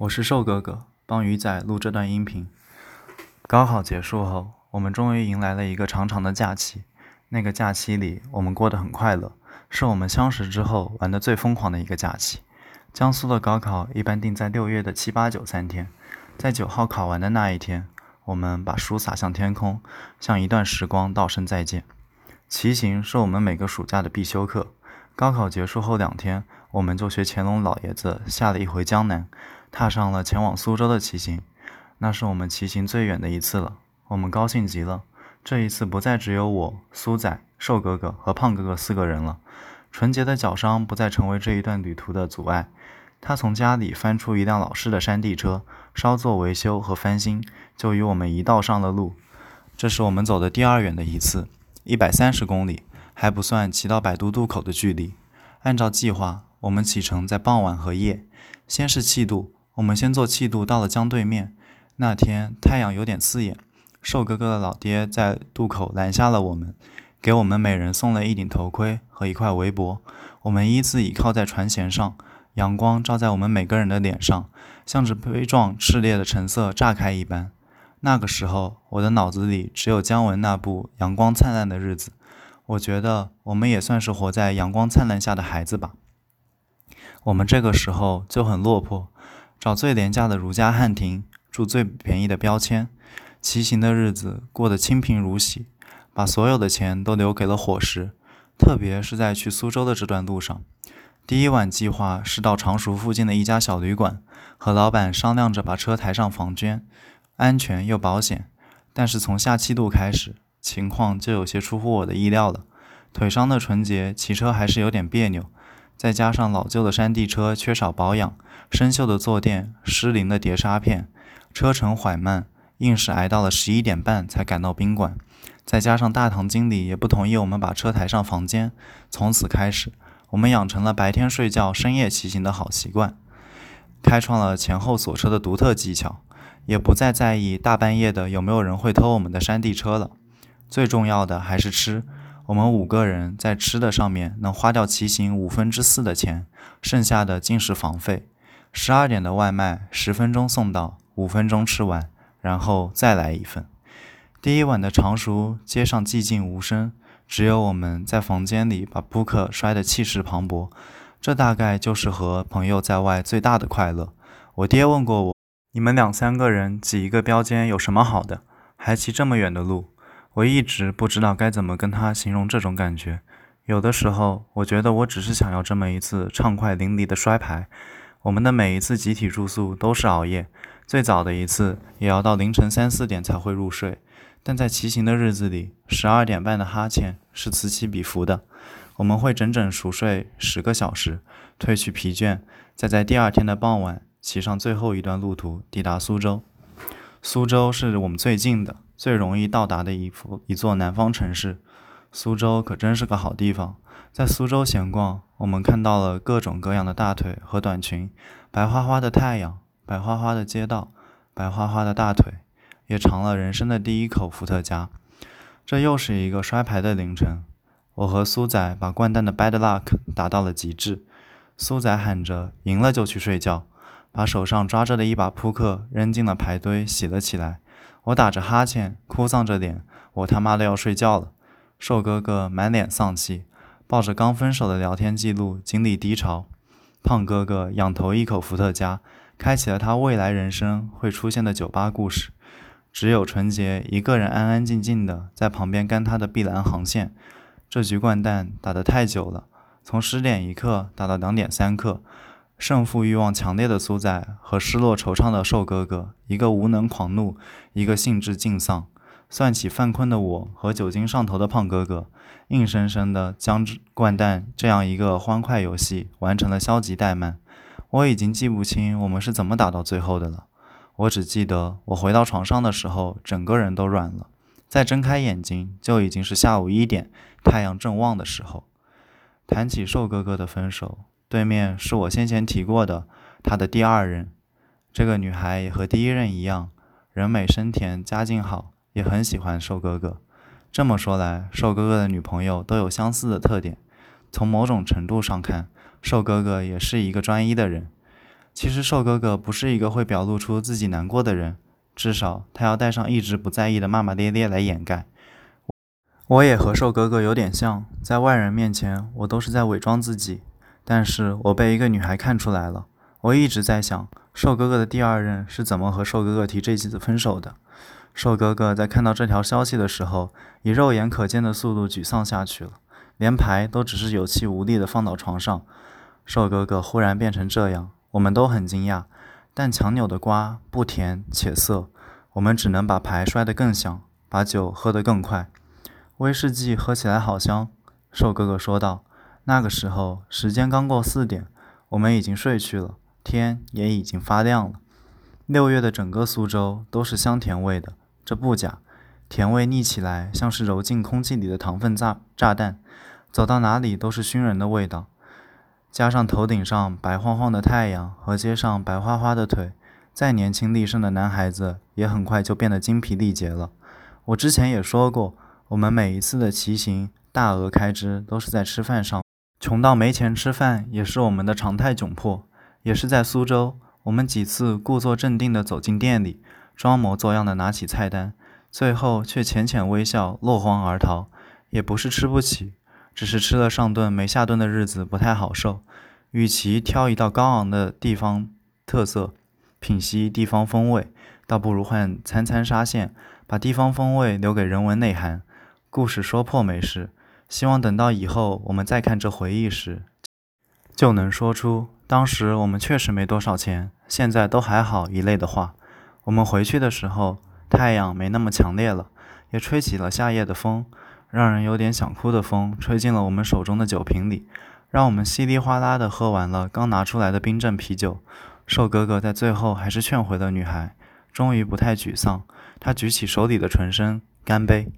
我是瘦哥哥，帮鱼仔录这段音频。高考结束后，我们终于迎来了一个长长的假期。那个假期里，我们过得很快乐，是我们相识之后玩的最疯狂的一个假期。江苏的高考一般定在六月的七八九三天，在九号考完的那一天，我们把书洒向天空，向一段时光道声再见。骑行是我们每个暑假的必修课。高考结束后两天，我们就学乾隆老爷子下了一回江南。踏上了前往苏州的骑行，那是我们骑行最远的一次了。我们高兴极了。这一次不再只有我、苏仔、瘦哥哥和胖哥哥四个人了。纯洁的脚伤不再成为这一段旅途的阻碍。他从家里翻出一辆老式的山地车，稍作维修和翻新，就与我们一道上了路。这是我们走的第二远的一次，一百三十公里，还不算骑到百渡渡口的距离。按照计划，我们启程在傍晚和夜，先是气渡。我们先坐气渡到了江对面。那天太阳有点刺眼，瘦哥哥的老爹在渡口拦下了我们，给我们每人送了一顶头盔和一块围脖。我们依次倚靠在船舷上，阳光照在我们每个人的脸上，像是悲壮炽烈的橙色炸开一般。那个时候，我的脑子里只有姜文那部《阳光灿烂的日子》。我觉得我们也算是活在阳光灿烂下的孩子吧。我们这个时候就很落魄。找最廉价的如家汉庭，住最便宜的标签，骑行的日子过得清贫如洗，把所有的钱都留给了伙食。特别是在去苏州的这段路上，第一晚计划是到常熟附近的一家小旅馆，和老板商量着把车抬上房间，安全又保险。但是从下七度开始，情况就有些出乎我的意料了。腿伤的纯洁，骑车还是有点别扭。再加上老旧的山地车缺少保养，生锈的坐垫，失灵的碟刹片，车程缓慢，硬是挨到了十一点半才赶到宾馆。再加上大堂经理也不同意我们把车抬上房间，从此开始，我们养成了白天睡觉、深夜骑行的好习惯，开创了前后锁车的独特技巧，也不再在意大半夜的有没有人会偷我们的山地车了。最重要的还是吃。我们五个人在吃的上面能花掉骑行五分之四的钱，剩下的尽是房费。十二点的外卖，十分钟送到，五分钟吃完，然后再来一份。第一晚的常熟街上寂静无声，只有我们在房间里把扑克摔得气势磅礴。这大概就是和朋友在外最大的快乐。我爹问过我：“你们两三个人挤一个标间有什么好的？还骑这么远的路？”我一直不知道该怎么跟他形容这种感觉。有的时候，我觉得我只是想要这么一次畅快淋漓的摔牌。我们的每一次集体住宿都是熬夜，最早的一次也要到凌晨三四点才会入睡。但在骑行的日子里，十二点半的哈欠是此起彼伏的。我们会整整熟睡十个小时，褪去疲倦，再在第二天的傍晚骑上最后一段路途，抵达苏州。苏州是我们最近的。最容易到达的一幅一座南方城市，苏州可真是个好地方。在苏州闲逛，我们看到了各种各样的大腿和短裙，白花花的太阳，白花花的街道，白花花的大腿，也尝了人生的第一口伏特加。这又是一个摔牌的凌晨，我和苏仔把掼蛋的 bad luck 打到了极致。苏仔喊着赢了就去睡觉，把手上抓着的一把扑克扔进了牌堆，洗了起来。我打着哈欠，哭丧着脸，我他妈的要睡觉了。瘦哥哥满脸丧气，抱着刚分手的聊天记录，经历低潮。胖哥哥仰头一口伏特加，开启了他未来人生会出现的酒吧故事。只有纯洁一个人安安静静的在旁边干他的碧蓝航线。这局掼蛋打得太久了，从十点一刻打到两点三刻。胜负欲望强烈的苏仔和失落惆怅的瘦哥哥，一个无能狂怒，一个兴致尽丧。算起犯困的我和酒精上头的胖哥哥，硬生生的将掼蛋这样一个欢快游戏完成了消极怠慢。我已经记不清我们是怎么打到最后的了，我只记得我回到床上的时候，整个人都软了。再睁开眼睛，就已经是下午一点，太阳正旺的时候。谈起瘦哥哥的分手。对面是我先前提过的他的第二任，这个女孩也和第一任一样，人美声甜，家境好，也很喜欢瘦哥哥。这么说来，瘦哥哥的女朋友都有相似的特点。从某种程度上看，瘦哥哥也是一个专一的人。其实瘦哥哥不是一个会表露出自己难过的人，至少他要带上一直不在意的骂骂咧咧来掩盖。我也和瘦哥哥有点像，在外人面前我都是在伪装自己，但是我被一个女孩看出来了。我一直在想，瘦哥哥的第二任是怎么和瘦哥哥提这几次分手的。瘦哥哥在看到这条消息的时候，以肉眼可见的速度沮丧下去了，连牌都只是有气无力地放到床上。瘦哥哥忽然变成这样。我们都很惊讶，但强扭的瓜不甜且涩，我们只能把牌摔得更响，把酒喝得更快。威士忌喝起来好香，瘦哥哥说道。那个时候时间刚过四点，我们已经睡去了，天也已经发亮了。六月的整个苏州都是香甜味的，这不假，甜味腻起来像是揉进空气里的糖分炸炸弹，走到哪里都是熏人的味道。加上头顶上白晃晃的太阳和街上白花花的腿，再年轻力盛的男孩子也很快就变得精疲力竭了。我之前也说过，我们每一次的骑行大额开支都是在吃饭上，穷到没钱吃饭也是我们的常态窘迫。也是在苏州，我们几次故作镇定地走进店里，装模作样地拿起菜单，最后却浅浅微笑，落荒而逃。也不是吃不起。只是吃了上顿没下顿的日子不太好受，与其挑一道高昂的地方特色，品析地方风味，倒不如换餐餐沙县，把地方风味留给人文内涵。故事说破没事，希望等到以后我们再看这回忆时，就能说出当时我们确实没多少钱，现在都还好一类的话。我们回去的时候，太阳没那么强烈了，也吹起了夏夜的风。让人有点想哭的风吹进了我们手中的酒瓶里，让我们稀里哗啦的喝完了刚拿出来的冰镇啤酒。瘦哥哥在最后还是劝回了女孩，终于不太沮丧。他举起手里的纯参，干杯。